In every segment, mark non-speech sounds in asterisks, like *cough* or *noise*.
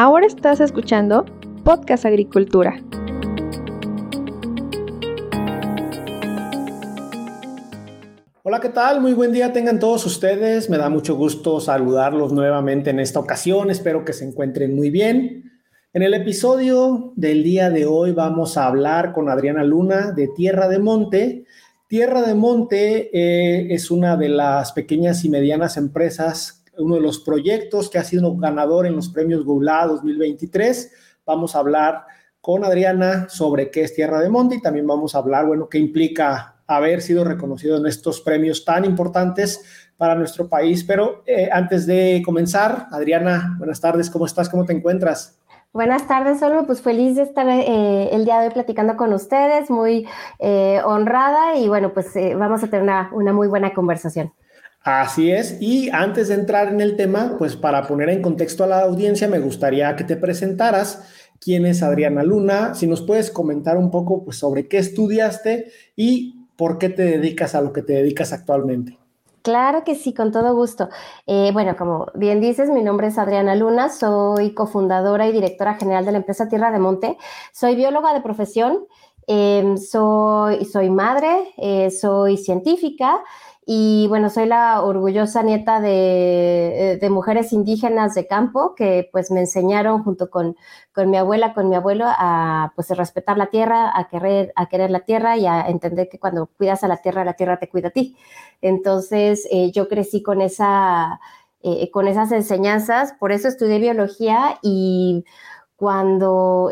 Ahora estás escuchando Podcast Agricultura. Hola, ¿qué tal? Muy buen día tengan todos ustedes. Me da mucho gusto saludarlos nuevamente en esta ocasión. Espero que se encuentren muy bien. En el episodio del día de hoy vamos a hablar con Adriana Luna de Tierra de Monte. Tierra de Monte eh, es una de las pequeñas y medianas empresas uno de los proyectos que ha sido ganador en los premios GOULA 2023. Vamos a hablar con Adriana sobre qué es Tierra de Monte y también vamos a hablar, bueno, qué implica haber sido reconocido en estos premios tan importantes para nuestro país. Pero eh, antes de comenzar, Adriana, buenas tardes, ¿cómo estás? ¿Cómo te encuentras? Buenas tardes, solo pues feliz de estar eh, el día de hoy platicando con ustedes, muy eh, honrada y bueno, pues vamos a tener una, una muy buena conversación. Así es. Y antes de entrar en el tema, pues para poner en contexto a la audiencia, me gustaría que te presentaras. ¿Quién es Adriana Luna? Si nos puedes comentar un poco pues, sobre qué estudiaste y por qué te dedicas a lo que te dedicas actualmente. Claro que sí, con todo gusto. Eh, bueno, como bien dices, mi nombre es Adriana Luna, soy cofundadora y directora general de la empresa Tierra de Monte. Soy bióloga de profesión, em, soy, soy madre, eh, soy científica. Y bueno, soy la orgullosa nieta de, eh, de, mujeres indígenas de campo que pues me enseñaron junto con, con, mi abuela, con mi abuelo a pues respetar la tierra, a querer, a querer la tierra y a entender que cuando cuidas a la tierra, la tierra te cuida a ti. Entonces eh, yo crecí con, esa, eh, con esas enseñanzas, por eso estudié biología y cuando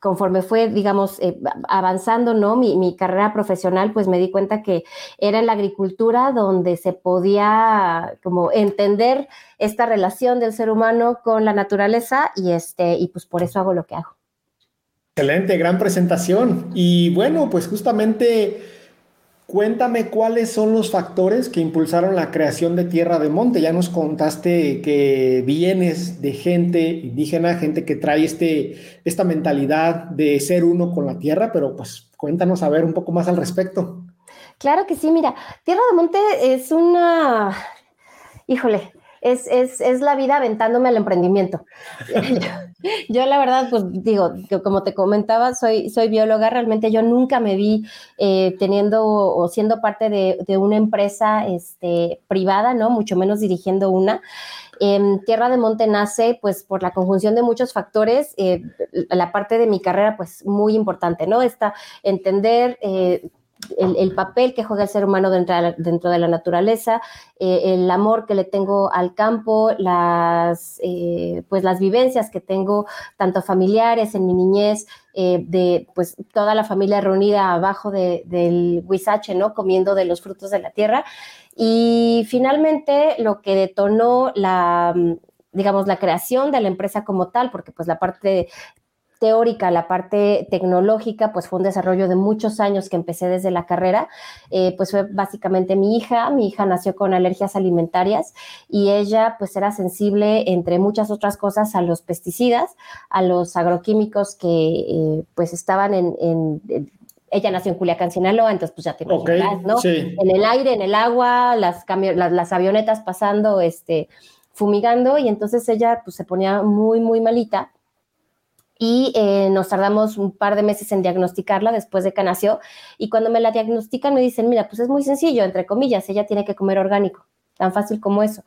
conforme fue, digamos, eh, avanzando, ¿no? Mi, carrera profesional, pues me di cuenta que era en la agricultura donde se podía como entender esta relación del ser humano con la naturaleza y este, y pues por eso hago lo que hago. Excelente, gran presentación. Y bueno, pues justamente Cuéntame cuáles son los factores que impulsaron la creación de Tierra de Monte. Ya nos contaste que vienes de gente indígena, gente que trae este, esta mentalidad de ser uno con la tierra, pero pues cuéntanos a ver un poco más al respecto. Claro que sí, mira, Tierra de Monte es una, híjole, es, es, es, la vida aventándome al emprendimiento. *laughs* yo, la verdad, pues digo, como te comentaba, soy, soy bióloga, realmente yo nunca me vi eh, teniendo o siendo parte de, de, una empresa este, privada, ¿no? Mucho menos dirigiendo una. Eh, Tierra de Monte nace pues por la conjunción de muchos factores, eh, la parte de mi carrera pues muy importante, ¿no? Está entender el, papel que juega el ser humano dentro de la, dentro de la naturaleza, eh, el amor que le tengo al campo, las, eh, pues las vivencias que tengo, tanto familiares en mi niñez, eh, de pues toda la familia reunida abajo del huizache, ¿no? Comiendo de los frutos de la tierra. Y finalmente lo que detonó la digamos, la creación de la empresa como tal, porque pues la parte teórica, la parte tecnológica, pues fue un desarrollo de muchos años que empecé desde la carrera, eh, pues fue básicamente mi hija, mi hija nació con alergias alimentarias y ella pues era sensible, entre muchas otras cosas, a los pesticidas, a los agroquímicos que eh, pues estaban en, ella nació en Culiacán, Sinaloa, entonces pues ya te imaginas, ¿no? En el aire, en el agua, las, las, las, avionetas pasando, este, fumigando, y entonces ella pues se ponía muy, muy malita y eh, nos tardamos un par de meses en diagnosticarla después de que nació. Y cuando me la diagnostican me dicen, mira, pues es muy sencillo, entre comillas, ella tiene que comer orgánico, tan fácil como eso.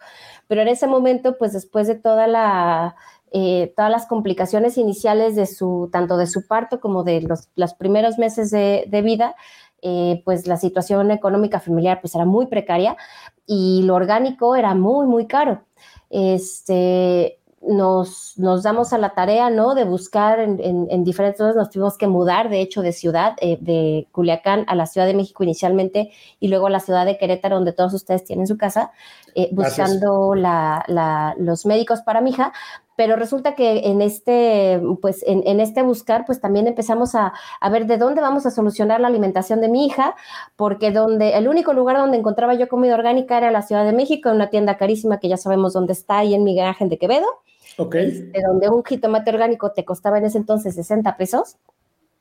Pero en ese momento, pues después de toda la, eh, todas las complicaciones iniciales de su, tanto de su parto como de los, los primeros meses de, de vida, eh, pues la situación económica familiar pues era muy precaria y lo orgánico era muy, muy caro. Este, nos, nos, damos a la tarea, ¿no? De buscar en, en, diferentes nos tuvimos que mudar, de hecho, de ciudad, eh, de Culiacán a la Ciudad de México inicialmente y luego a la ciudad de Querétaro, donde todos ustedes tienen su casa, eh, buscando la, la, los médicos para mi hija. Pero resulta que en este, pues, en, en este buscar, pues también empezamos a, a, ver de dónde vamos a solucionar la alimentación de mi hija, porque donde, el único lugar donde encontraba yo comida orgánica era la Ciudad de México, en una tienda carísima que ya sabemos dónde está, ahí en Miguel Ángel de Quevedo de donde un jitomate orgánico te costaba en ese entonces 60 pesos.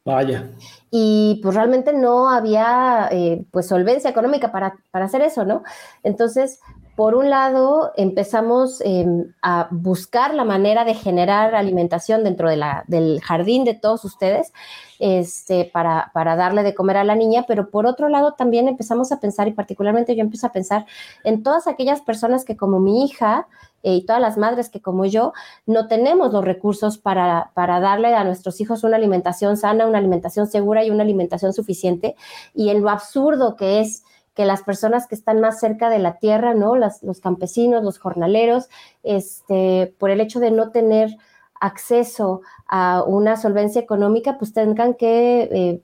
Vaya. Y pues realmente no había eh, pues solvencia económica para, para, hacer eso, ¿no? Entonces, por un lado, empezamos em, a buscar la manera de generar alimentación dentro de la, del jardín de todos ustedes este, para, para, darle de comer a la niña, pero por otro lado también empezamos a pensar, y particularmente yo empiezo a pensar en todas aquellas personas que como mi hija eh, y todas las madres que como yo no tenemos los recursos para, para darle a nuestros hijos una alimentación sana, una alimentación segura y una alimentación suficiente, y en lo absurdo que es que las personas que están más cerca de la tierra, ¿no? los campesinos, los jornaleros, este, por el hecho de no tener acceso a una solvencia económica, pues tengan que, eh,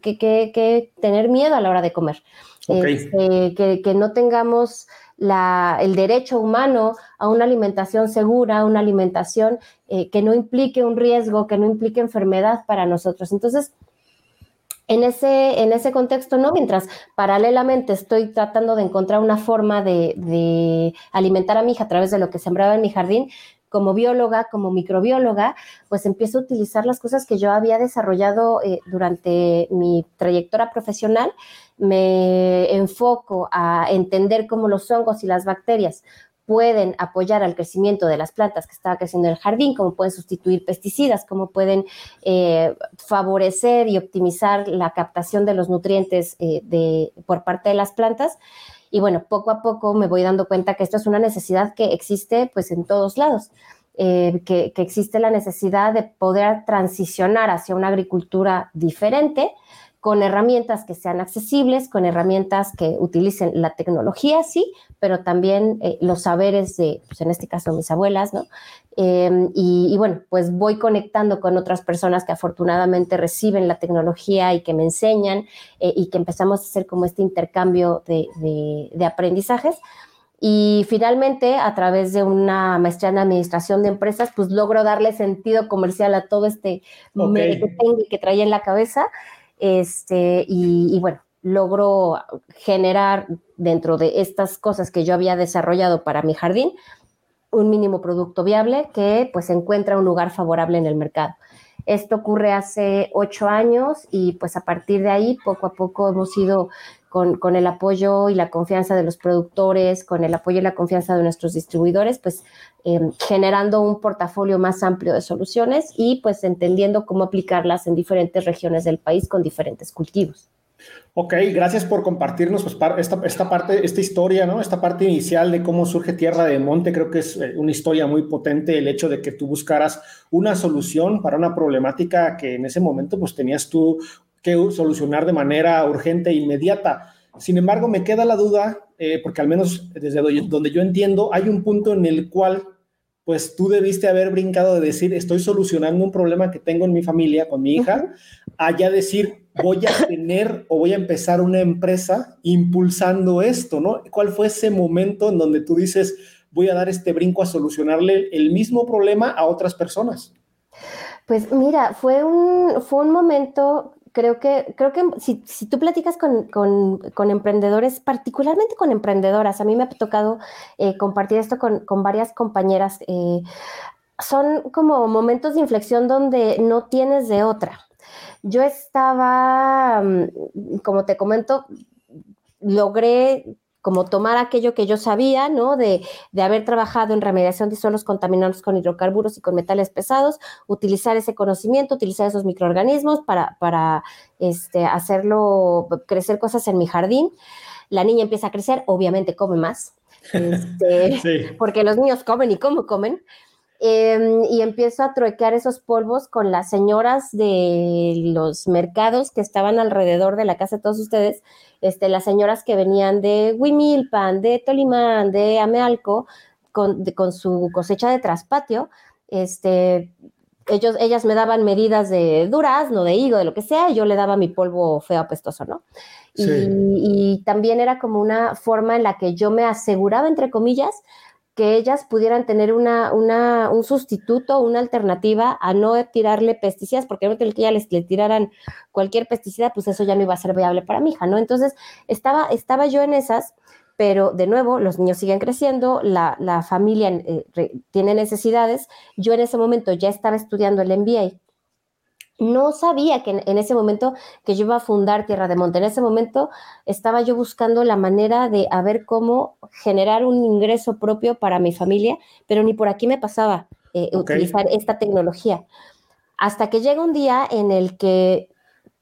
que, tener miedo a la hora de comer. Este, que, no tengamos la, el derecho humano a una alimentación segura, una alimentación eh, que no implique un riesgo, que no implique enfermedad para nosotros. Entonces, en ese, en ese contexto, ¿no? Mientras paralelamente estoy tratando de encontrar una forma de, alimentar a mi hija a través de lo que sembraba en mi jardín, como bióloga, como microbióloga, pues empiezo a utilizar las cosas que yo había desarrollado eh, durante mi trayectoria profesional. Me enfoco a entender cómo los hongos y las bacterias pueden apoyar al crecimiento de las plantas que estaba creciendo en el jardín, cómo pueden sustituir pesticidas, cómo pueden eh, favorecer y optimizar la captación de los nutrientes eh, de, por parte de las plantas. Y bueno, poco a poco me voy dando cuenta que esto es una necesidad que existe pues en todos lados. Eh, que, que, existe la necesidad de poder transicionar hacia una agricultura diferente, con herramientas que sean accesibles, con herramientas que utilicen la tecnología, sí, pero también eh, los saberes de, pues en este caso, mis abuelas, ¿no? Em, y, bueno, pues voy conectando con otras personas que afortunadamente reciben la tecnología y que me enseñan eh, y que empezamos a hacer como este intercambio de, de, aprendizajes. Y finalmente, a través de una maestría en administración de empresas, pues logro darle sentido comercial a todo este okay. que tengo y que traía en la cabeza. Este, y, bueno, logro generar dentro de estas cosas que yo había desarrollado para mi jardín un mínimo producto viable que pues encuentra un lugar favorable en el mercado. Esto ocurre hace ocho años y pues a partir de ahí poco a poco hemos ido con, el apoyo y la confianza de los productores, con el apoyo y la confianza de nuestros distribuidores, pues em, generando un portafolio más amplio de soluciones y pues entendiendo cómo aplicarlas en diferentes regiones del país con diferentes cultivos. Ok, gracias por compartirnos pues, esta, esta, parte, esta historia, ¿no? Esta parte inicial de cómo surge Tierra de Monte. Creo que es eh, una historia muy potente el hecho de que tú buscaras una solución para una problemática que en ese momento pues tenías tú que solucionar de manera urgente e inmediata. Sin embargo, me queda la duda, eh, porque al menos desde donde yo entiendo, hay un punto en el cual, pues tú debiste haber brincado de decir, estoy solucionando un problema que tengo en mi familia, con mi hija, allá decir, voy a tener o voy a empezar una empresa impulsando esto, ¿no? ¿Cuál fue ese momento en donde tú dices, voy a dar este brinco a solucionarle el mismo problema a otras personas? Pues mira, fue un, fue un momento creo que, creo que si, si tú platicas con, con, con, emprendedores, particularmente con emprendedoras, a mí me ha tocado eh, compartir esto con, con varias compañeras, eh, son como momentos de inflexión donde no tienes de otra. Yo estaba, mm, como te comento, logré como tomar aquello que yo sabía, ¿no? De, haber trabajado en remediación de suelos contaminados con hidrocarburos y con metales pesados, utilizar ese conocimiento, utilizar esos microorganismos para, para este, hacerlo, crecer cosas en mi jardín. La niña empieza a crecer, obviamente come más, este, *laughs* porque los niños comen y cómo comen, Em, y empiezo a truequear esos polvos con las señoras de los mercados que estaban alrededor de la casa de todos ustedes, este, las señoras que venían de Huimilpan, de Tolimán, de Amealco, con, con su cosecha de traspatio, este, ellos, ellas me daban medidas de durazno, de higo, de lo que sea, y yo le daba mi polvo feo apestoso, ¿no? Y, y, también era como una forma en la que yo me aseguraba, entre comillas, que ellas pudieran tener una, una, un sustituto, una alternativa a no tirarle pesticidas, porque no que ya les, le tiraran cualquier pesticida, pues eso ya no iba a ser viable para mi hija, ¿no? Entonces, estaba, estaba yo en esas, pero de nuevo, los niños siguen creciendo, la, la familia eh, tiene necesidades. Yo en ese momento ya estaba estudiando el MBA no sabía que en, ese momento que yo iba a fundar Tierra de Monte. En ese momento estaba yo buscando la manera de a ver cómo generar un ingreso propio para mi familia, pero ni por aquí me pasaba eh, utilizar esta tecnología. Hasta que llega un día en el que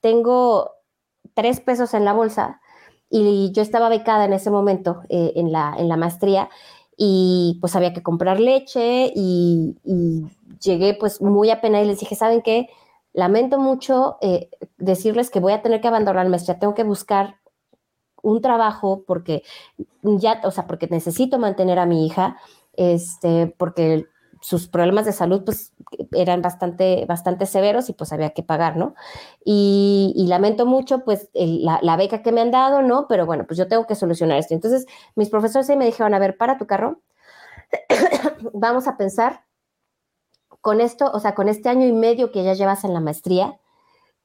tengo tres pesos en la bolsa y yo estaba becada en ese momento eh, en, la, en la maestría y pues había que comprar leche y, y llegué pues muy apenas y les dije, ¿saben qué? Lamento mucho eh, decirles que voy a tener que abandonar la maestría, tengo que buscar un trabajo porque ya, o sea, porque necesito mantener a mi hija, este, porque sus problemas de salud pues eran bastante, bastante severos y pues había que pagar, ¿no? Y, lamento mucho pues la, beca que me han dado, ¿no? Pero bueno, pues yo tengo que solucionar esto. Entonces mis profesores ahí me dijeron, a ver, para tu carro, *coughs* vamos a pensar con esto, o sea, con este año y medio que ya llevas en la maestría,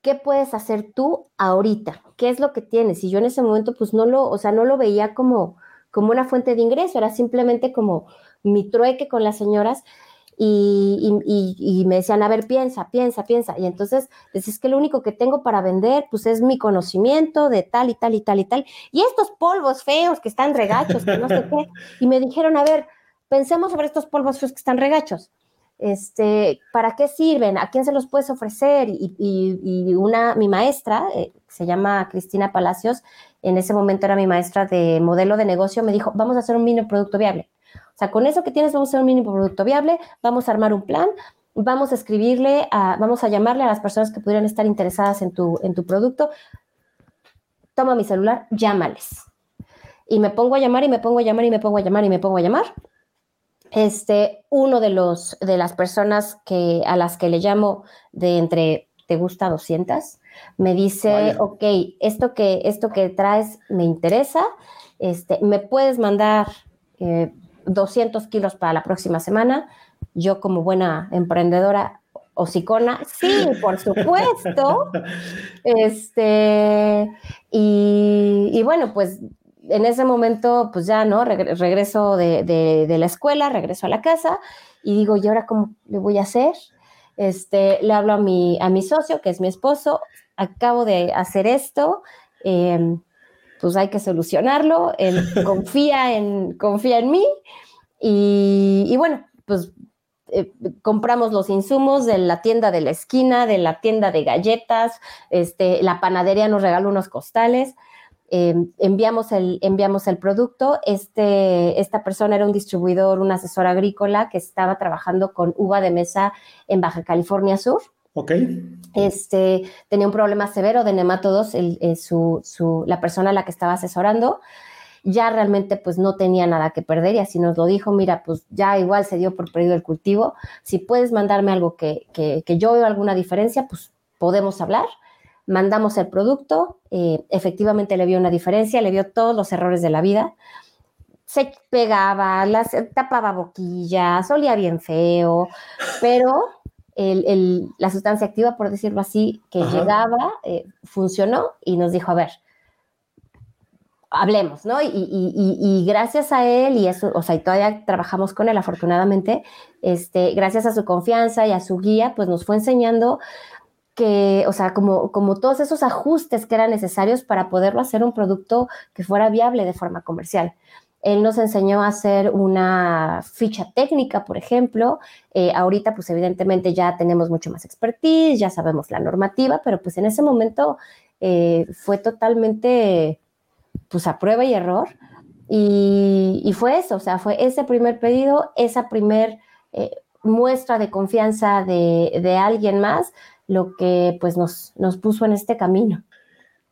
¿qué puedes hacer tú ahorita? ¿Qué es lo que tienes? Y yo en ese momento, pues no lo, o sea, no lo veía como, como una fuente de ingreso, era simplemente como mi trueque con las señoras. Y, me decían, a ver, piensa, piensa, piensa. Y entonces decís que lo único que tengo para vender, pues es mi conocimiento de tal y tal y tal y tal. Y estos polvos feos que están regachos, que no sé qué. *laughs* Y me dijeron, a ver, pensemos sobre estos polvos feos que están regachos este, ¿para qué sirven? ¿A quién se los puedes ofrecer? Y, una, mi maestra, eh, se llama Cristina Palacios, en ese momento era mi maestra de modelo de negocio, me dijo, vamos a hacer un mini producto viable. O sea, con eso que tienes, vamos a hacer un mini producto viable, vamos a armar un plan, vamos a escribirle, vamos a llamarle a las personas que pudieran estar interesadas en tu, en tu producto. Toma mi celular, llámales. Y me pongo a llamar y me pongo a llamar y me pongo a llamar y me pongo a llamar este, uno de los de las personas que a las que le llamo de entre te gusta 200 me dice, ok, esto que esto que traes me interesa, este, me puedes mandar 200 eh, kilos para la próxima semana. Yo como buena emprendedora o psicona, sí, por supuesto. *laughs* Este, y, y bueno, pues en ese momento, pues ya, ¿no? regreso de, la escuela, regreso a la casa y digo, ¿y ahora cómo le voy a hacer? Este, le hablo a mi, a mi socio, que es mi esposo, acabo de hacer esto, em, pues hay que solucionarlo, él *laughs* confía en, confía en mí y, bueno, pues eh, compramos los insumos de la tienda de la esquina, de la tienda de galletas, este, la panadería nos regaló unos costales eh, enviamos, el, enviamos el producto. Este, esta persona era un distribuidor, un asesor agrícola que estaba trabajando con uva de mesa en Baja California Sur. Ok. Este, tenía un problema severo de nematodos, eh, su, la persona a la que estaba asesorando ya realmente pues no tenía nada que perder y así nos lo dijo, mira, pues ya igual se dio por perdido el cultivo, si puedes mandarme algo que, que, que yo veo alguna diferencia, pues podemos hablar mandamos el producto, eh, efectivamente le vio una diferencia, le vio todos los errores de la vida, se pegaba, las, tapaba boquillas, olía bien feo, pero la sustancia activa, por decirlo así, que llegaba, eh, funcionó y nos dijo, a ver, hablemos, ¿no? Y, gracias a él, y eso, o sea, y todavía trabajamos con él, afortunadamente, este, gracias a su confianza y a su guía, pues nos fue enseñando que, o sea, como, como todos esos ajustes que eran necesarios para poderlo hacer un producto que fuera viable de forma comercial. Él nos enseñó a hacer una ficha técnica, por ejemplo. Eh, ahorita, pues evidentemente ya tenemos mucho más expertise, ya sabemos la normativa, pero pues en ese momento eh, fue totalmente, pues a prueba y error. Y, fue eso, o sea, fue ese primer pedido, esa primer eh, muestra de confianza de, de alguien más lo que pues nos, nos puso en este camino.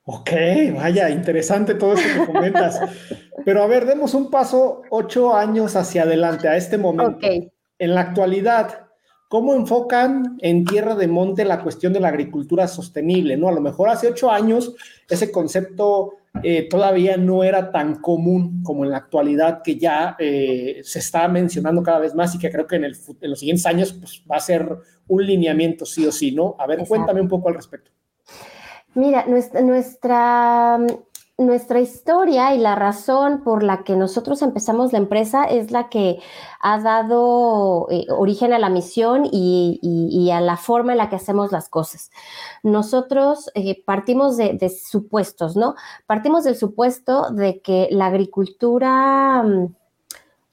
Ok, vaya, interesante todo esto que comentas. *laughs* Pero a ver, demos un paso ocho años hacia adelante, a este momento. Okay. En la actualidad, ¿cómo enfocan en Tierra de Monte la cuestión de la agricultura sostenible? ¿no? A lo mejor hace ocho años ese concepto eh, todavía no era tan común como en la actualidad, que ya eh, se está mencionando cada vez más y que creo que en, el, en, los siguientes años pues, va a ser un lineamiento sí o sí, ¿no? A ver, cuéntame un poco al respecto. Mira, nuestra, nuestra, nuestra historia y la razón por la que nosotros empezamos la empresa es la que ha dado eh, origen a la misión y, a la forma en la que hacemos las cosas. Nosotros eh, partimos de, supuestos, ¿no? Partimos del supuesto de que la agricultura mm,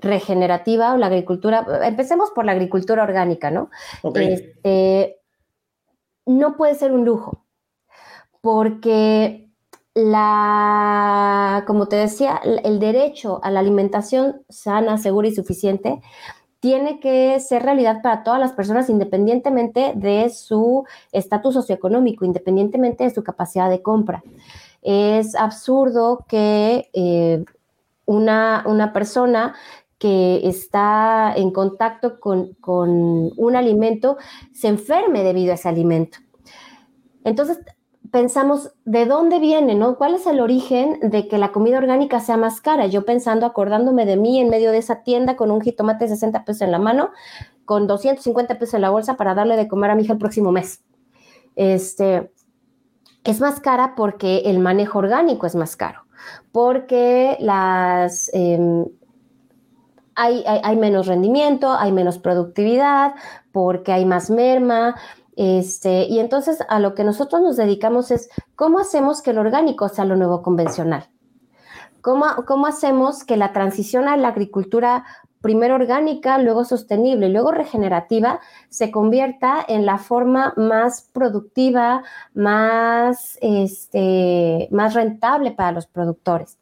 regenerativa o la agricultura, empecemos por la agricultura orgánica, ¿no? Este, no puede ser un lujo, porque la, como te decía, el derecho a la alimentación sana, segura y suficiente tiene que ser realidad para todas las personas independientemente de su estatus socioeconómico, independientemente de su capacidad de compra. Es absurdo que eh, una, una, persona que está en contacto con, con un alimento se enferme debido a ese alimento. Entonces, pensamos, ¿de dónde viene, no? ¿Cuál es el origen de que la comida orgánica sea más cara? Yo pensando, acordándome de mí en medio de esa tienda con un jitomate de 60 pesos en la mano, con 250 pesos en la bolsa para darle de comer a mi hija el próximo mes. Este, es más cara porque el manejo orgánico es más caro, porque las... Em, hay, menos rendimiento, hay menos productividad, porque hay más merma, este, y entonces a lo que nosotros nos dedicamos es cómo hacemos que el orgánico sea lo nuevo convencional. ¿Cómo, cómo hacemos que la transición a la agricultura primero orgánica, luego sostenible luego regenerativa, se convierta en la forma más productiva, más, este, más rentable para los productores.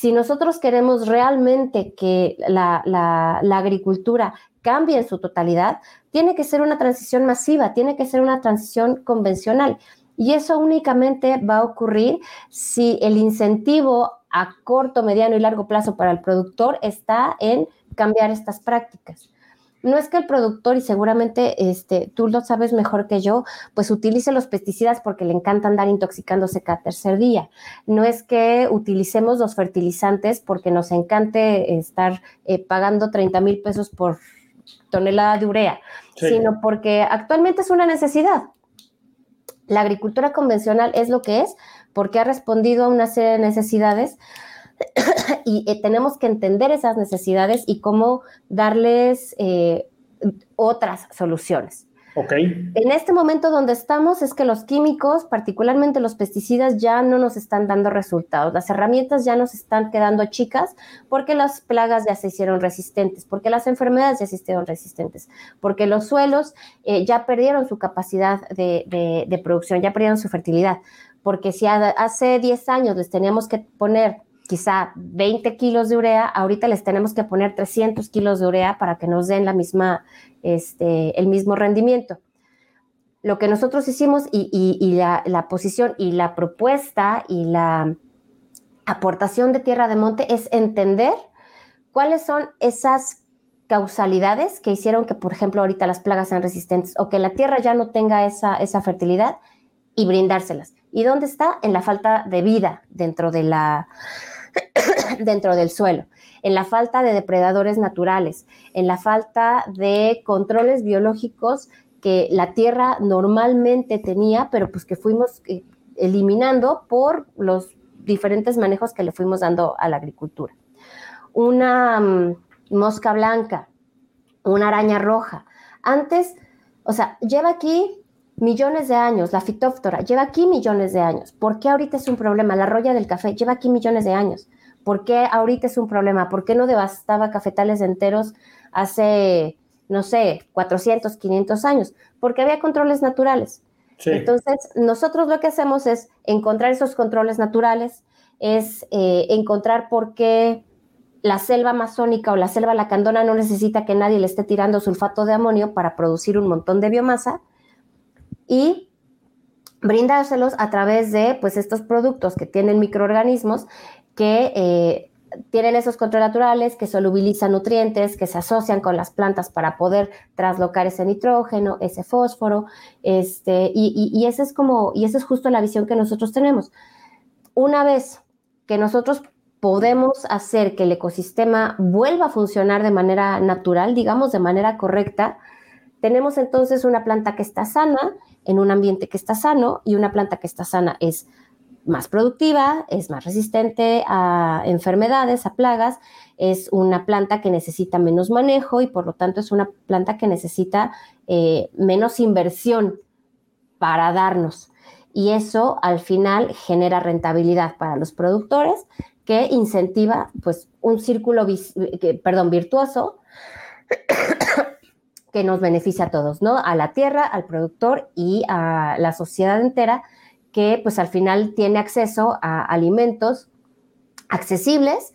Si nosotros queremos realmente que la, agricultura cambie en su totalidad, tiene que ser una transición masiva, tiene que ser una transición convencional. Y eso únicamente va a ocurrir si el incentivo a corto, mediano y largo plazo para el productor está en cambiar estas prácticas. No es que el productor, y seguramente este, tú lo sabes mejor que yo, pues utilice los pesticidas porque le encanta andar intoxicándose cada tercer día. No es que utilicemos los fertilizantes porque nos encante estar eh, pagando 30 mil pesos por tonelada de urea, sino porque actualmente es una necesidad. La agricultura convencional es lo que es porque ha respondido a una serie de necesidades *coughs* y eh, tenemos que entender esas necesidades y cómo darles eh, otras soluciones. En este momento donde estamos es que los químicos, particularmente los pesticidas, ya no nos están dando resultados. Las herramientas ya nos están quedando chicas porque las plagas ya se hicieron resistentes, porque las enfermedades ya se hicieron resistentes, porque los suelos eh, ya perdieron su capacidad de, producción, ya perdieron su fertilidad. Porque si hace 10 años les teníamos que poner quizá 20 kilos de urea, ahorita les tenemos que poner 300 kilos de urea para que nos den la misma, este, el mismo rendimiento. Lo que nosotros hicimos y, la, la, posición y la propuesta y la aportación de tierra de monte es entender cuáles son esas causalidades que hicieron que, por ejemplo, ahorita las plagas sean resistentes o que la tierra ya no tenga esa, esa fertilidad y brindárselas. ¿Y dónde está? En la falta de vida dentro de la, *coughs* dentro del suelo, en la falta de depredadores naturales, en la falta de controles biológicos que la tierra normalmente tenía, pero pues que fuimos eh, eliminando por los diferentes manejos que le fuimos dando a la agricultura. Una mm, mosca blanca, una araña roja. Antes, o sea, lleva aquí millones de años, la fitóftora lleva aquí millones de años. ¿Por qué ahorita es un problema? La roya del café lleva aquí millones de años. ¿Por qué ahorita es un problema? ¿Por qué no devastaba cafetales enteros hace, no sé, 400, 500 años? Porque había controles naturales. Entonces, nosotros lo que hacemos es encontrar esos controles naturales, es eh, encontrar por qué la selva amazónica o la selva lacandona no necesita que nadie le esté tirando sulfato de amonio para producir un montón de biomasa y brindárselos a través de pues estos productos que tienen microorganismos que eh, tienen esos controles naturales, que solubilizan nutrientes, que se asocian con las plantas para poder traslocar ese nitrógeno, ese fósforo, este, y, y, ese es como, y esa es justo la visión que nosotros tenemos. Una vez que nosotros podemos hacer que el ecosistema vuelva a funcionar de manera natural, digamos, de manera correcta, tenemos entonces una planta que está sana en un ambiente que está sano y una planta que está sana es más productiva, es más resistente a enfermedades, a plagas, es una planta que necesita menos manejo y por lo tanto es una planta que necesita eh, menos inversión para darnos. Y eso al final genera rentabilidad para los productores que incentiva pues un círculo, perdón, virtuoso que nos beneficia a todos, ¿no? A la tierra, al productor y a la sociedad entera que pues al final tiene acceso a alimentos accesibles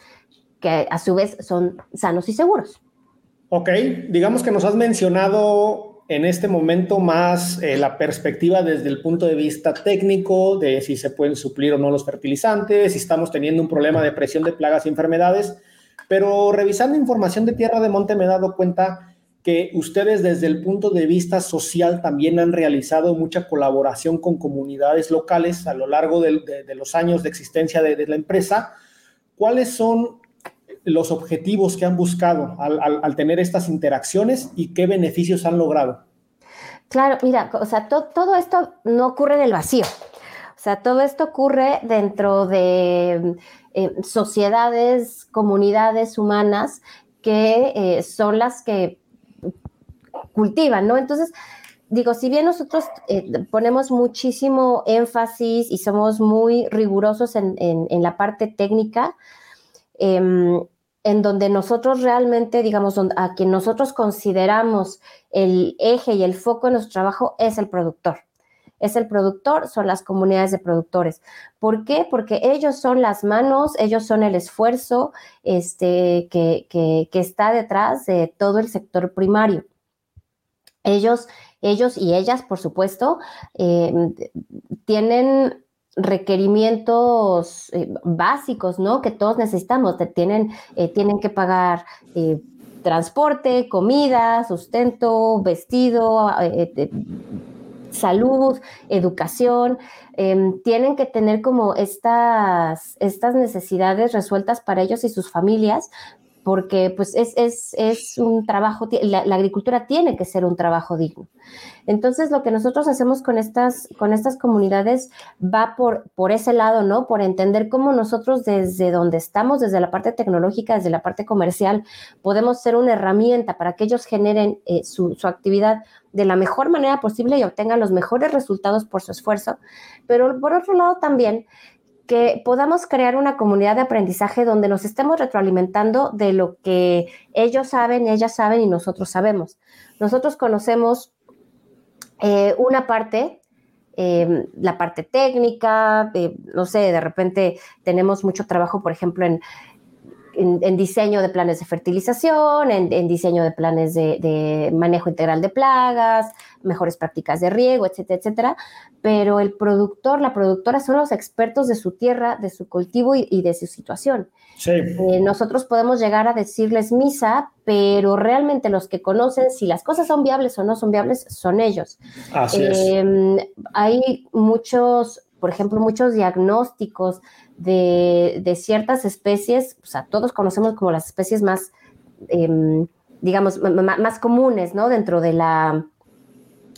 que a su vez son sanos y seguros. Ok, digamos que nos has mencionado en este momento más eh, la perspectiva desde el punto de vista técnico de si se pueden suplir o no los fertilizantes, si estamos teniendo un problema de presión de plagas y enfermedades, pero revisando información de Tierra de Monte me he dado cuenta que ustedes desde el punto de vista social también han realizado mucha colaboración con comunidades locales a lo largo de, los años de existencia de, la empresa. ¿Cuáles son los objetivos que han buscado al, tener estas interacciones y qué beneficios han logrado? Claro, mira, o sea, todo esto no ocurre en el vacío. O sea, todo esto ocurre dentro de eh, sociedades, comunidades humanas que eh, son las que cultivan, ¿no? Entonces, digo, si bien nosotros eh, ponemos muchísimo énfasis y somos muy rigurosos en, la parte técnica, em, en donde nosotros realmente, digamos, a quien nosotros consideramos el eje y el foco de nuestro trabajo es el productor. Es el productor, son las comunidades de productores. ¿Por qué? Porque ellos son las manos, ellos son el esfuerzo este, que, que está detrás de todo el sector primario. Ellos, ellos y ellas, por supuesto, em, tienen requerimientos eh, básicos, ¿no? Que todos necesitamos. Tienen, eh, tienen que pagar eh, transporte, comida, sustento, vestido, salud, educación. Em, tienen que tener como estas, estas necesidades resueltas para ellos y sus familias, porque pues es, un trabajo, la, agricultura tiene que ser un trabajo digno. Entonces, lo que nosotros hacemos con estas, con estas comunidades va por, por ese lado, ¿no? Por entender cómo nosotros desde donde estamos, desde la parte tecnológica, desde la parte comercial, podemos ser una herramienta para que ellos generen eh, su, su actividad de la mejor manera posible y obtengan los mejores resultados por su esfuerzo. Pero por otro lado también que podamos crear una comunidad de aprendizaje donde nos estemos retroalimentando de lo que ellos saben, ellas saben y nosotros sabemos. Nosotros conocemos eh, una parte, eh, la parte técnica, no sé, de repente tenemos mucho trabajo, por ejemplo, en, en, diseño de planes de fertilización, en, diseño de planes de, manejo integral de plagas, mejores prácticas de riego, etcétera, etcétera. Pero el productor, la productora son los expertos de su tierra, de su cultivo y, de su situación. Sí. Eh, nosotros podemos llegar a decirles misa, pero realmente los que conocen si las cosas son viables o no son viables son ellos. Así em, Hay muchos, por ejemplo, muchos diagnósticos de, ciertas especies, o sea, todos conocemos como las especies más, em, digamos, más comunes, ¿no? Dentro de la,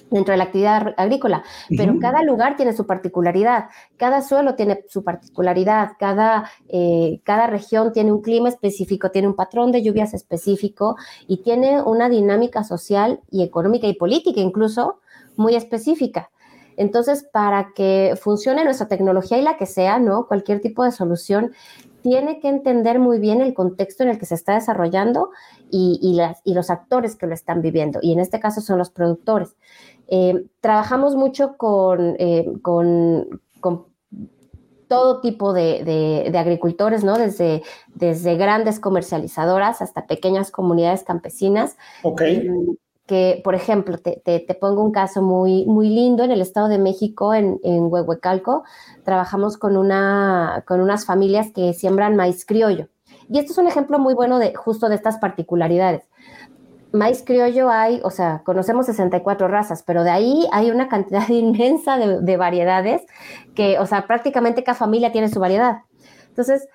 dentro de la actividad agrícola, pero cada lugar tiene su particularidad, cada suelo tiene su particularidad, cada, eh, cada región tiene un clima específico, tiene un patrón de lluvias específico y tiene una dinámica social y económica y política incluso muy específica. Entonces, para que funcione nuestra tecnología y la que sea, ¿no? Cualquier tipo de solución, tiene que entender muy bien el contexto en el que se está desarrollando y, los actores que lo están viviendo. Y en este caso son los productores. Eh, trabajamos mucho eh, con, todo tipo de, agricultores, ¿no? Desde, desde grandes comercializadoras hasta pequeñas comunidades campesinas. Ok. Que, por ejemplo, te, pongo un caso muy, muy lindo en el Estado de México, en, en Huehuecalco, trabajamos con, una, con unas familias que siembran maíz criollo. Y esto es un ejemplo muy bueno de justo de estas particularidades. Maíz criollo hay, o sea, conocemos 64 razas, pero de ahí hay una cantidad *laughs* inmensa de, de variedades que, o sea, prácticamente cada familia tiene su variedad. Entonces,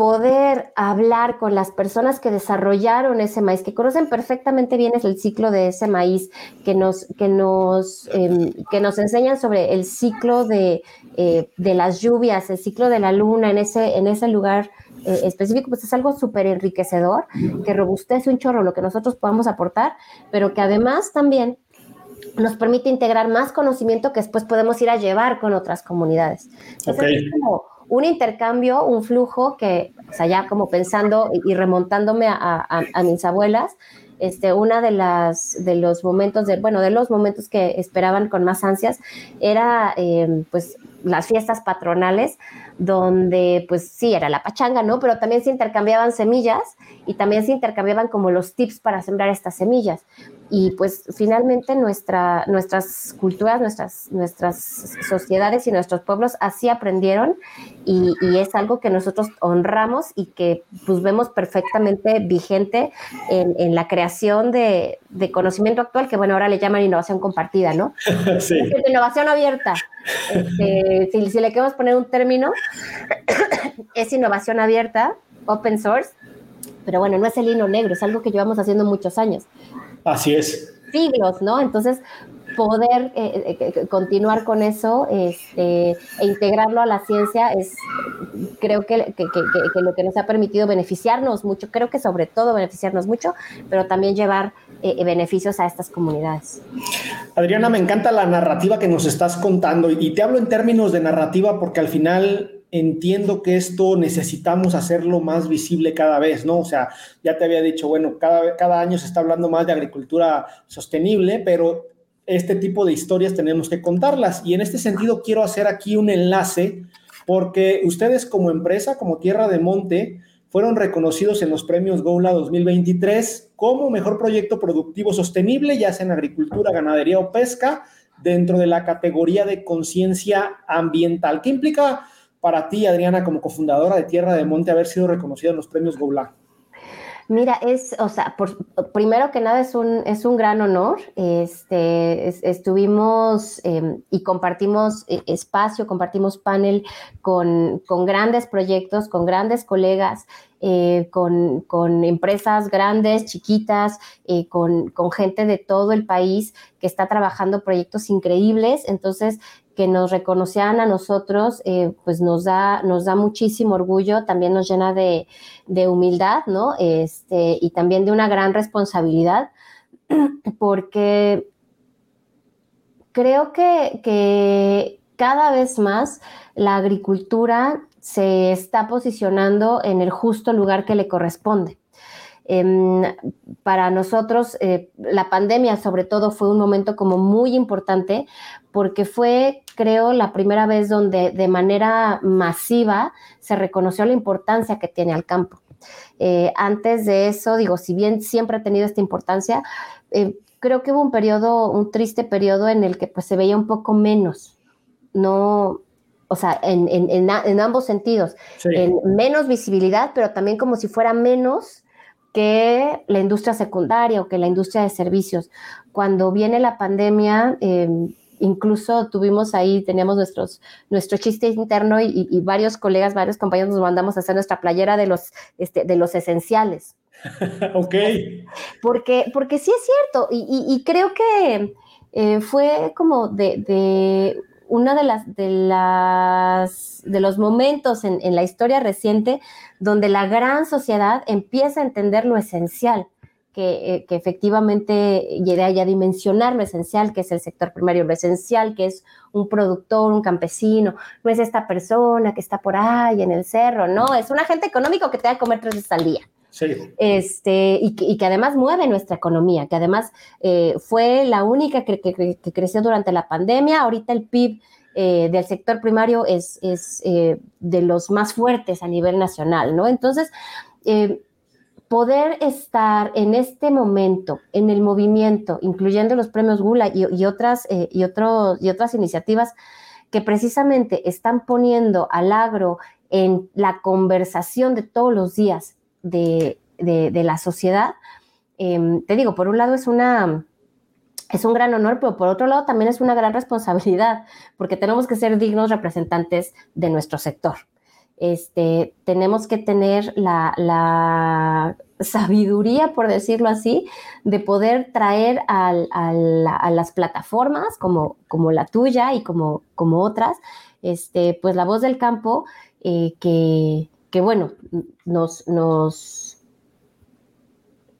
poder hablar con las personas que desarrollaron ese maíz, que conocen perfectamente bien el ciclo de ese maíz, que nos, que nos, em, que nos enseñan sobre el ciclo de, eh, de, las lluvias, el ciclo de la luna en ese, en ese lugar eh, específico, pues es algo súper enriquecedor, que robustece un chorro lo que nosotros podamos aportar, pero que además también nos permite integrar más conocimiento que después podemos ir a llevar con otras comunidades. Entonces, es como un intercambio, un flujo que, o ya como pensando y remontándome a, mis abuelas, este, una de las de los momentos de, bueno, de los momentos que esperaban con más ansias era eh, pues las fiestas patronales, donde pues sí, era la pachanga, ¿no? Pero también se intercambiaban semillas y también se intercambiaban como los tips para sembrar estas semillas. Y pues finalmente nuestra, nuestras culturas, nuestras, nuestras sociedades y nuestros pueblos así aprendieron y, es algo que nosotros honramos y que pues vemos perfectamente vigente en, la creación de, conocimiento actual, que bueno, ahora le llaman innovación compartida, ¿no? *laughs* Sí. innovación abierta. Este, si, si le queremos poner un término, *coughs* es innovación abierta, open source, pero bueno, no es el hino negro, es algo que llevamos haciendo muchos años. Así es. Siglos, ¿no? Entonces, poder eh, eh, eh, continuar con eso este, e integrarlo a la ciencia es, creo que, lo que nos ha permitido beneficiarnos mucho, creo que sobre todo beneficiarnos mucho, pero también llevar beneficios a estas comunidades. Adriana, me encanta la narrativa que nos estás contando y te hablo en términos de narrativa porque al final entiendo que esto necesitamos hacerlo más visible cada vez, ¿no? O sea, ya te había dicho, bueno, cada, cada año se está hablando más de agricultura sostenible, pero este tipo de historias tenemos que contarlas. Y en este sentido quiero hacer aquí un enlace porque ustedes como empresa, como Tierra de Monte, fueron reconocidos en los premios GOLA 2023 como mejor proyecto productivo sostenible, ya sea en agricultura, ganadería o pesca, dentro de la categoría de conciencia ambiental. ¿Qué implica para ti, Adriana, como cofundadora de Tierra de Monte, haber sido reconocida en los premios GOLA? Mira, es, o sea, primero que nada es un, es un gran honor. Este, estuvimos em, y compartimos eh, espacio, compartimos panel con, con grandes proyectos, con grandes colegas, eh, con, con, empresas grandes, chiquitas, eh, con, con, gente de todo el país que está trabajando proyectos increíbles. Entonces, que nos reconocían a nosotros, eh, pues nos da, nos da muchísimo orgullo, también nos llena de, humildad, ¿no? Este, y también de una gran responsabilidad, *clears throat* porque creo que, que cada vez más la agricultura se está posicionando en el justo lugar que le corresponde. Em, para nosotros, eh, la pandemia sobre todo fue un momento como muy importante porque fue, creo, la primera vez donde de manera masiva se reconoció la importancia que tiene al campo. Eh, antes de eso, digo, si bien siempre ha tenido esta importancia, eh, creo que hubo un periodo, un triste periodo en el que pues se veía un poco menos, no, o sea, en, en, ambos sentidos, en menos visibilidad, pero también como si fuera menos que la industria secundaria o que la industria de servicios. Cuando viene la pandemia, em, incluso tuvimos ahí, teníamos nuestros, nuestro chiste interno y, varios colegas, varios compañeros nos mandamos a hacer nuestra playera de los, este, de los esenciales. *laughs* ok. Porque, porque sí es cierto y, creo que eh, fue como de uno de las, de las de los momentos en, la historia reciente donde la gran sociedad empieza a entender lo esencial, que, eh, que efectivamente llegue a dimensionar lo esencial que es el sector primario, lo esencial que es un productor, un campesino, no es esta persona que está por ahí en el cerro, no, es un agente económico que te da a comer tres veces al día. Este, y, que, además mueve nuestra economía, que además eh, fue la única que, creció durante la pandemia. Ahorita el PIB eh, del sector primario es, eh, de los más fuertes a nivel nacional, ¿no? Entonces, poder estar en este momento, en el movimiento, incluyendo los premios Gula y, otras, y, otros, y otras iniciativas que precisamente están poniendo al agro en la conversación de todos los días de, la sociedad. Em, te digo, por un lado es una, es un gran honor, pero por otro lado también es una gran responsabilidad, porque tenemos que ser dignos representantes de nuestro sector. este, tenemos que tener la, sabiduría, por decirlo así, de poder traer a las plataformas como, como la tuya y como, como otras, este, pues la voz del campo eh, que, que, bueno, nos, nos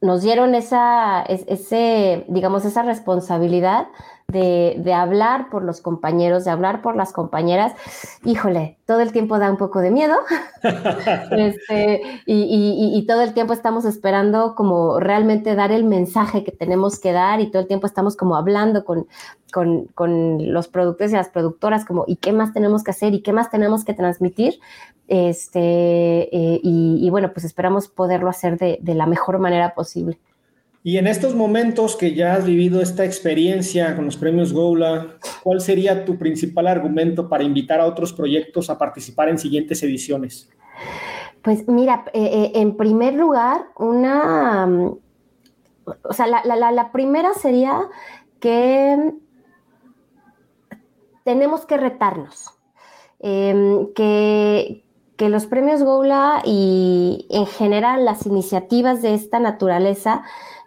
nos dieron esa, ese, digamos, esa responsabilidad de, hablar por los compañeros, de hablar por las compañeras. Híjole, todo el tiempo da un poco de miedo. *laughs* Este, y, todo el tiempo estamos esperando como realmente dar el mensaje que tenemos que dar y todo el tiempo estamos como hablando con, con, los productores y las productoras, como, ¿y qué más tenemos que hacer? ¿Y qué más tenemos que transmitir? Este, eh, y, bueno, pues esperamos poderlo hacer de, de la mejor manera posible. Y en estos momentos que ya has vivido esta experiencia con los premios Goula, ¿cuál sería tu principal argumento para invitar a otros proyectos a participar en siguientes ediciones? Pues mira, eh, eh, en primer lugar, una, o sea, la, primera sería que tenemos que retarnos, em, que, que los premios Goula y en general las iniciativas de esta naturaleza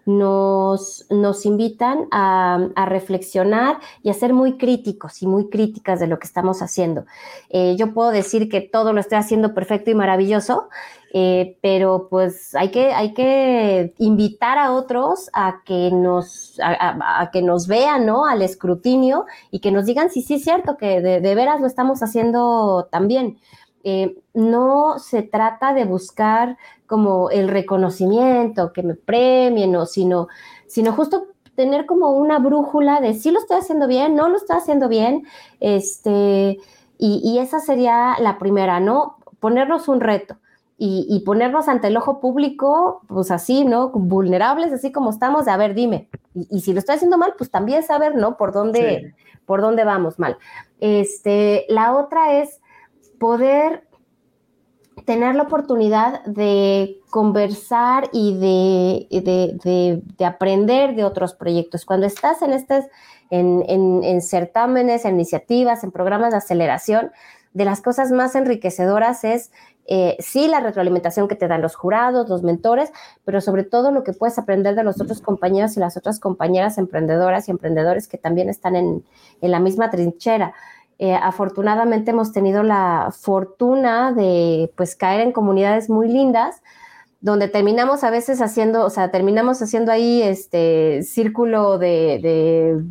nos, nos invitan a, reflexionar y a ser muy críticos y muy críticas de lo que estamos haciendo. Eh, yo puedo decir que todo lo estoy haciendo perfecto y maravilloso, eh, pero pues hay que, hay que invitar a otros a que nos, a, que nos vean, ¿no? Al escrutinio y que nos digan si sí es cierto que de, de veras lo estamos haciendo también. Eh, no se trata de buscar como el reconocimiento, que me premien, o sino, sino justo tener como una brújula de si lo estoy haciendo bien, no lo estoy haciendo bien, este, y, esa sería la primera, ¿no? Ponernos un reto. Y, ponernos ante el ojo público, pues así, ¿no? Vulnerables, así como estamos, de a ver, dime. Y, si lo estoy haciendo mal, pues también saber, ¿no? Por dónde, por dónde vamos mal. Este, la otra es poder tener la oportunidad de conversar y de, aprender de otros proyectos. Cuando estás en, estas, en, certámenes, en iniciativas, en programas de aceleración, de las cosas más enriquecedoras es eh, sí la retroalimentación que te dan los jurados, los mentores, pero sobre todo lo que puedes aprender de los otros compañeros y las otras compañeras emprendedoras y emprendedores que también están en, en la misma trinchera. Eh, afortunadamente hemos tenido la fortuna de pues caer en comunidades muy lindas donde terminamos a veces haciendo, o sea, terminamos haciendo ahí este círculo de,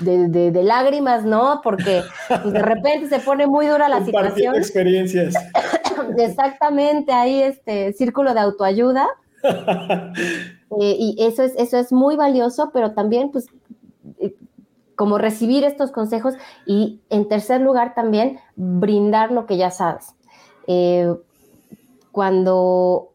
de, lágrimas, ¿no? Porque pues, de repente se pone muy dura la situación. experiencias. *coughs* Exactamente, ahí este círculo de autoayuda. *laughs* Eh, y eso es, eso es muy valioso, pero también, pues, como recibir estos consejos y en tercer lugar también brindar lo que ya sabes. Eh, cuando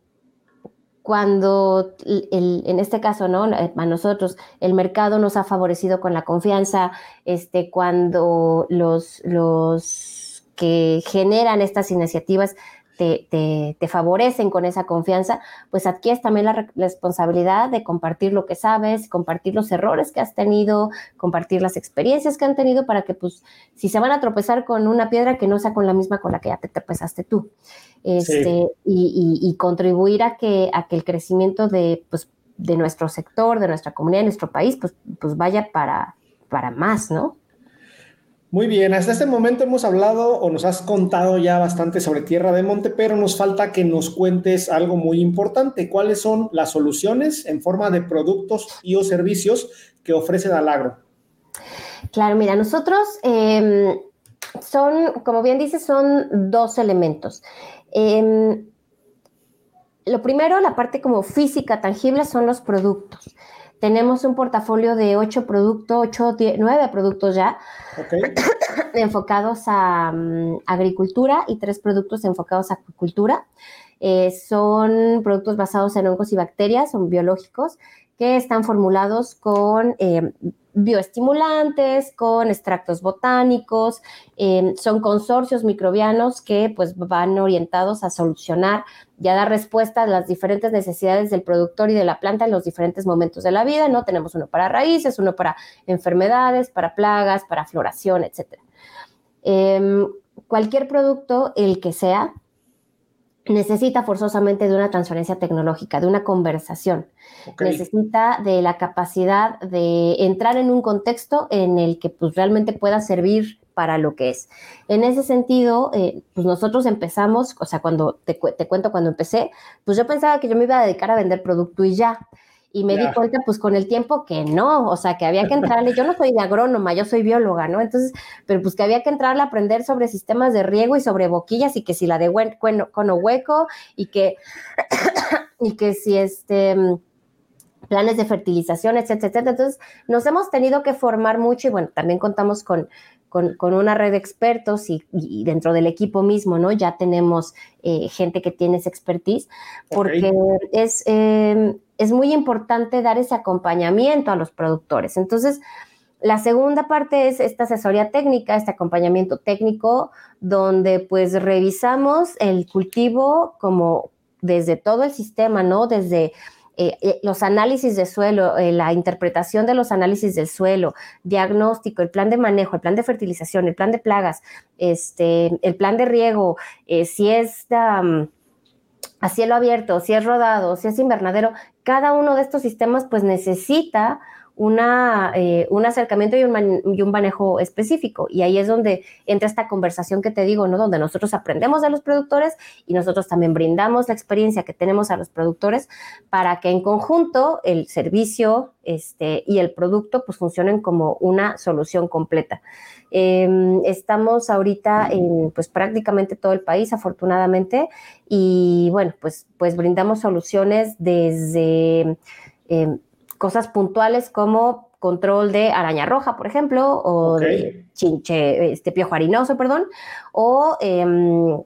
cuando en este caso, ¿no? A nosotros el mercado nos ha favorecido con la confianza, este, cuando los, los que generan estas iniciativas te, favorecen con esa confianza, pues adquieres también la responsabilidad de compartir lo que sabes, compartir los errores que has tenido, compartir las experiencias que han tenido para que, pues, si se van a tropezar con una piedra, que no sea con la misma con la que ya te tropezaste tú. Este, y, contribuir a que, a que el crecimiento de, pues, de nuestro sector, de nuestra comunidad, de nuestro país, pues, pues vaya para, para más, ¿no? Muy bien, hasta este momento hemos hablado o nos has contado ya bastante sobre Tierra de Monte, pero nos falta que nos cuentes algo muy importante. ¿Cuáles son las soluciones en forma de productos y o servicios que ofrece Dalagro? Claro, mira, nosotros em, son, como bien dices, son dos elementos. Em, lo primero, la parte como física, tangible, son los productos. Tenemos un portafolio de ocho productos, ocho, nueve productos ya, *coughs* enfocados a mm, agricultura y tres productos enfocados a acuicultura. Eh, son productos basados en hongos y bacterias, son biológicos, que están formulados con eh, bioestimulantes, con extractos botánicos, eh, son consorcios microbianos que pues van orientados a solucionar y a dar respuesta a las diferentes necesidades del productor y de la planta en los diferentes momentos de la vida, ¿no? Tenemos uno para raíces, uno para enfermedades, para plagas, para floración, etc. Em, cualquier producto, el que sea, necesita forzosamente de una transferencia tecnológica, de una conversación. Necesita de la capacidad de entrar en un contexto en el que pues, realmente pueda servir para lo que es. En ese sentido, eh, pues nosotros empezamos, o sea, cuando te, te, cuento cuando empecé, pues yo pensaba que yo me iba a dedicar a vender producto y ya. Y me di cuenta, pues con el tiempo, que no, o sea, que había que entrarle. Yo no soy de agrónoma, yo soy bióloga, ¿no? Entonces, pero pues que había que entrarle a aprender sobre sistemas de riego y sobre boquillas y que si la de cono hueco y que, *coughs* y que si este planes de fertilización, etcétera, etcétera. Entonces, nos hemos tenido que formar mucho y bueno, también contamos con, con, una red de expertos y, dentro del equipo mismo, ¿no? Ya tenemos eh, gente que tiene esa expertise, porque es, em, es muy importante dar ese acompañamiento a los productores. Entonces, la segunda parte es esta asesoría técnica, este acompañamiento técnico, donde pues revisamos el cultivo como desde todo el sistema, ¿no? Desde eh, eh, los análisis de suelo, eh, la interpretación de los análisis del suelo, diagnóstico, el plan de manejo, el plan de fertilización, el plan de plagas, este, el plan de riego, si es a cielo abierto, si es rodado, si es invernadero, cada uno de estos sistemas pues necesita una, eh, un acercamiento y un, manejo específico. Y ahí es donde entra esta conversación que te digo, ¿no? Donde nosotros aprendemos de los productores y nosotros también brindamos la experiencia que tenemos a los productores para que en conjunto el servicio este, y el producto pues funcionen como una solución completa. Em, estamos ahorita en pues prácticamente todo el país, afortunadamente, y bueno, pues, pues brindamos soluciones desde... Em, cosas puntuales como control de araña roja, por ejemplo, o de chinche, este piojo harinoso, perdón, o em,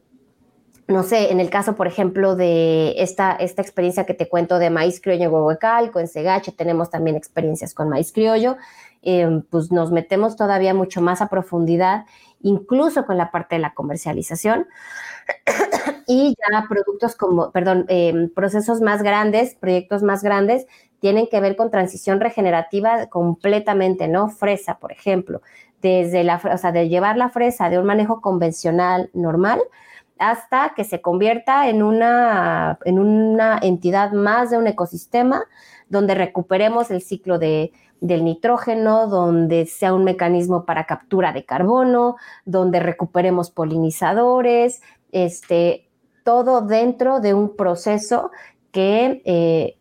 no sé, en el caso, por ejemplo, de esta, esta experiencia que te cuento de maíz criollo en huehuecal, con cegache, tenemos también experiencias con maíz criollo, em, pues nos metemos todavía mucho más a profundidad, incluso con la parte de la comercialización. y ya productos como, perdón, em, procesos más grandes, proyectos más grandes, tienen que ver con transición regenerativa completamente, ¿no? Fresa, por ejemplo, desde la, o sea, de llevar la fresa de un manejo convencional normal hasta que se convierta en una, en una entidad más de un ecosistema donde recuperemos el ciclo de, del nitrógeno, donde sea un mecanismo para captura de carbono, donde recuperemos polinizadores, este, todo dentro de un proceso que eh,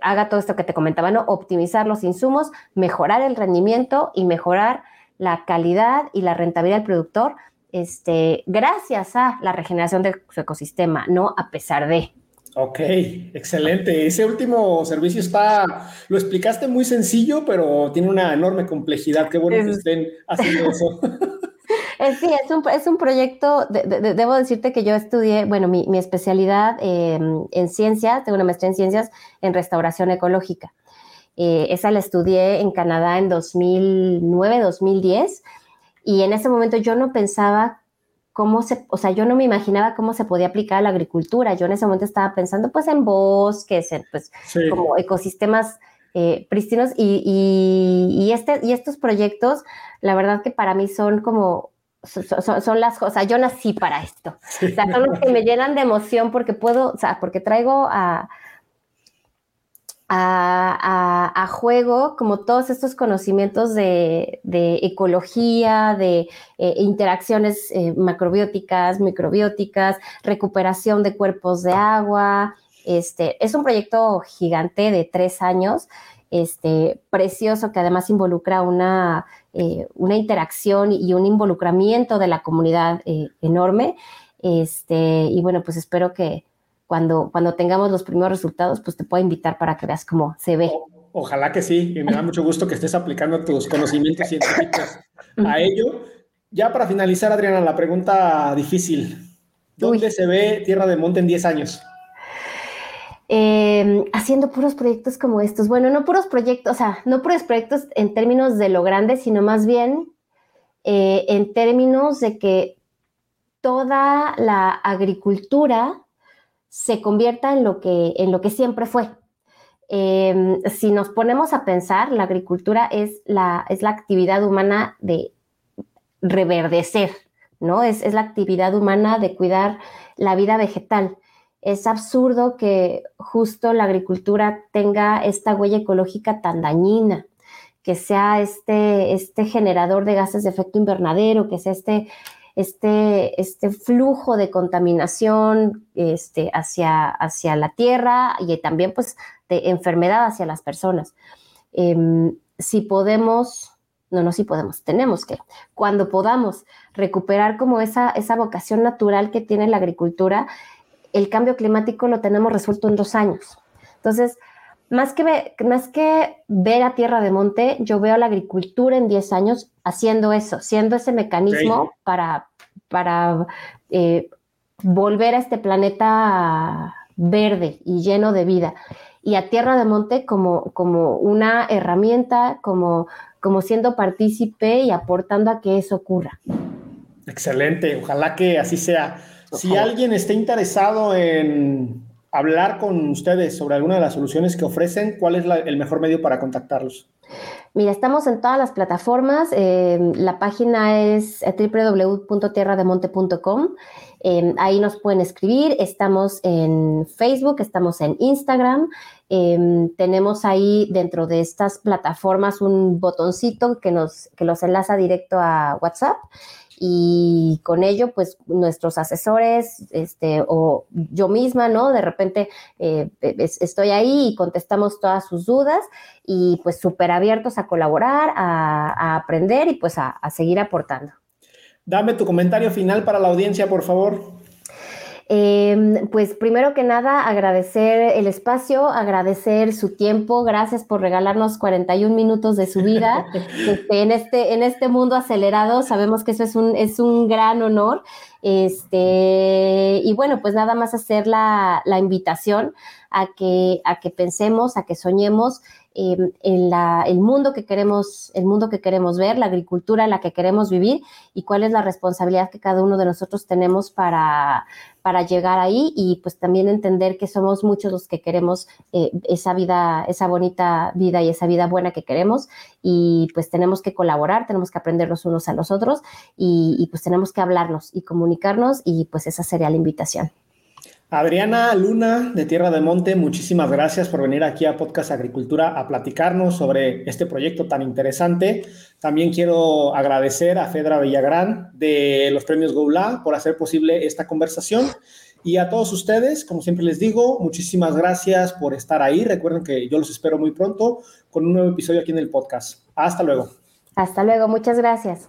haga todo esto que te comentaba, ¿no? Optimizar los insumos, mejorar el rendimiento y mejorar la calidad y la rentabilidad del productor, este, gracias a la regeneración de su ecosistema, no a pesar de. Ok, excelente. Ese último servicio está, lo explicaste muy sencillo, pero tiene una enorme complejidad. Qué bueno que estén haciendo eso. *laughs* Eh, sí, es un, es un proyecto, debo decirte que yo estudié, bueno, mi, especialidad em, en ciencias, tengo una maestría en ciencias en restauración ecológica. Eh, esa la estudié en Canadá en 2009, 2010, y en ese momento yo no pensaba cómo se, o sea, yo no me imaginaba cómo se podía aplicar a la agricultura. Yo en ese momento estaba pensando pues en bosques, en pues como ecosistemas eh, prístinos y, este, y estos proyectos, la verdad que para mí son como, son, las cosas, yo nací para esto. O sea, son los que me llenan de emoción porque puedo, o sea, porque traigo a, a, juego como todos estos conocimientos de, ecología, de eh, interacciones eh, macrobióticas, microbióticas, recuperación de cuerpos de agua, este, es un proyecto gigante de tres años, este, precioso, que además involucra una, eh, una interacción y un involucramiento de la comunidad eh, enorme. Este, y bueno, pues espero que cuando, cuando tengamos los primeros resultados, pues te pueda invitar para que veas cómo se ve. ojalá que sí, y me da mucho gusto que estés aplicando tus conocimientos científicos a ello. Ya para finalizar, Adriana, la pregunta difícil. ¿Dónde se ve Tierra de Monte en 10 años? Em, haciendo puros proyectos como estos. Bueno, no puros proyectos, o sea, no puros proyectos en términos de lo grande, sino más bien eh, en términos de que toda la agricultura se convierta en lo que, en lo que siempre fue. Em, si nos ponemos a pensar, la agricultura es la, es la actividad humana de reverdecer, ¿no? Es, es la actividad humana de cuidar la vida vegetal. Es absurdo que justo la agricultura tenga esta huella ecológica tan dañina, que sea este, este generador de gases de efecto invernadero, que sea este, este, este flujo de contaminación este, hacia, hacia la tierra y también pues de enfermedad hacia las personas. Em, si podemos, no, no si podemos, tenemos que, cuando podamos recuperar como esa, esa vocación natural que tiene la agricultura, el cambio climático lo tenemos resuelto en dos años. Entonces, más que, ver, más que ver a tierra de monte, yo veo la agricultura en 10 años haciendo eso, siendo ese mecanismo para, para eh, volver a este planeta verde y lleno de vida. Y a tierra de monte como, como una herramienta, como, como siendo partícipe y aportando a que eso ocurra. Excelente, ojalá que así sea. Si alguien está interesado en hablar con ustedes sobre alguna de las soluciones que ofrecen, ¿cuál es el mejor medio para contactarlos? Mira, estamos en todas las plataformas. Eh, la página es www.tierrademonte.com. Eh, ahí nos pueden escribir. Estamos en Facebook, estamos en Instagram. Eh, tenemos ahí dentro de estas plataformas un botoncito que nos que los enlaza directo a WhatsApp y con ello, pues nuestros asesores, este, o yo misma, ¿no? De repente eh, estoy ahí y contestamos todas sus dudas y pues súper abiertos a colaborar, a, aprender y pues a, a seguir aportando. Dame tu comentario final para la audiencia, por favor. Em, pues primero que nada, agradecer el espacio, agradecer su tiempo, gracias por regalarnos 41 minutos de su vida *laughs* este, en, este, en este mundo acelerado. Sabemos que eso es un, es un gran honor. Este, y bueno, pues nada más hacer la, la invitación a que, a que pensemos, a que soñemos Em, en la, el mundo que queremos, el mundo que queremos ver, la agricultura en la que queremos vivir y cuál es la responsabilidad que cada uno de nosotros tenemos para, para llegar ahí y pues también entender que somos muchos los que queremos eh, esa vida, esa bonita vida y esa vida buena que queremos y pues tenemos que colaborar, tenemos que aprender los unos a los otros y, y pues tenemos que hablarnos y comunicarnos y pues esa sería la invitación. Adriana Luna de Tierra de Monte, muchísimas gracias por venir aquí a Podcast Agricultura a platicarnos sobre este proyecto tan interesante. También quiero agradecer a Fedra Villagrán de los premios GOULA por hacer posible esta conversación. Y a todos ustedes, como siempre les digo, muchísimas gracias por estar ahí. Recuerden que yo los espero muy pronto con un nuevo episodio aquí en el podcast. Hasta luego. Hasta luego, muchas gracias.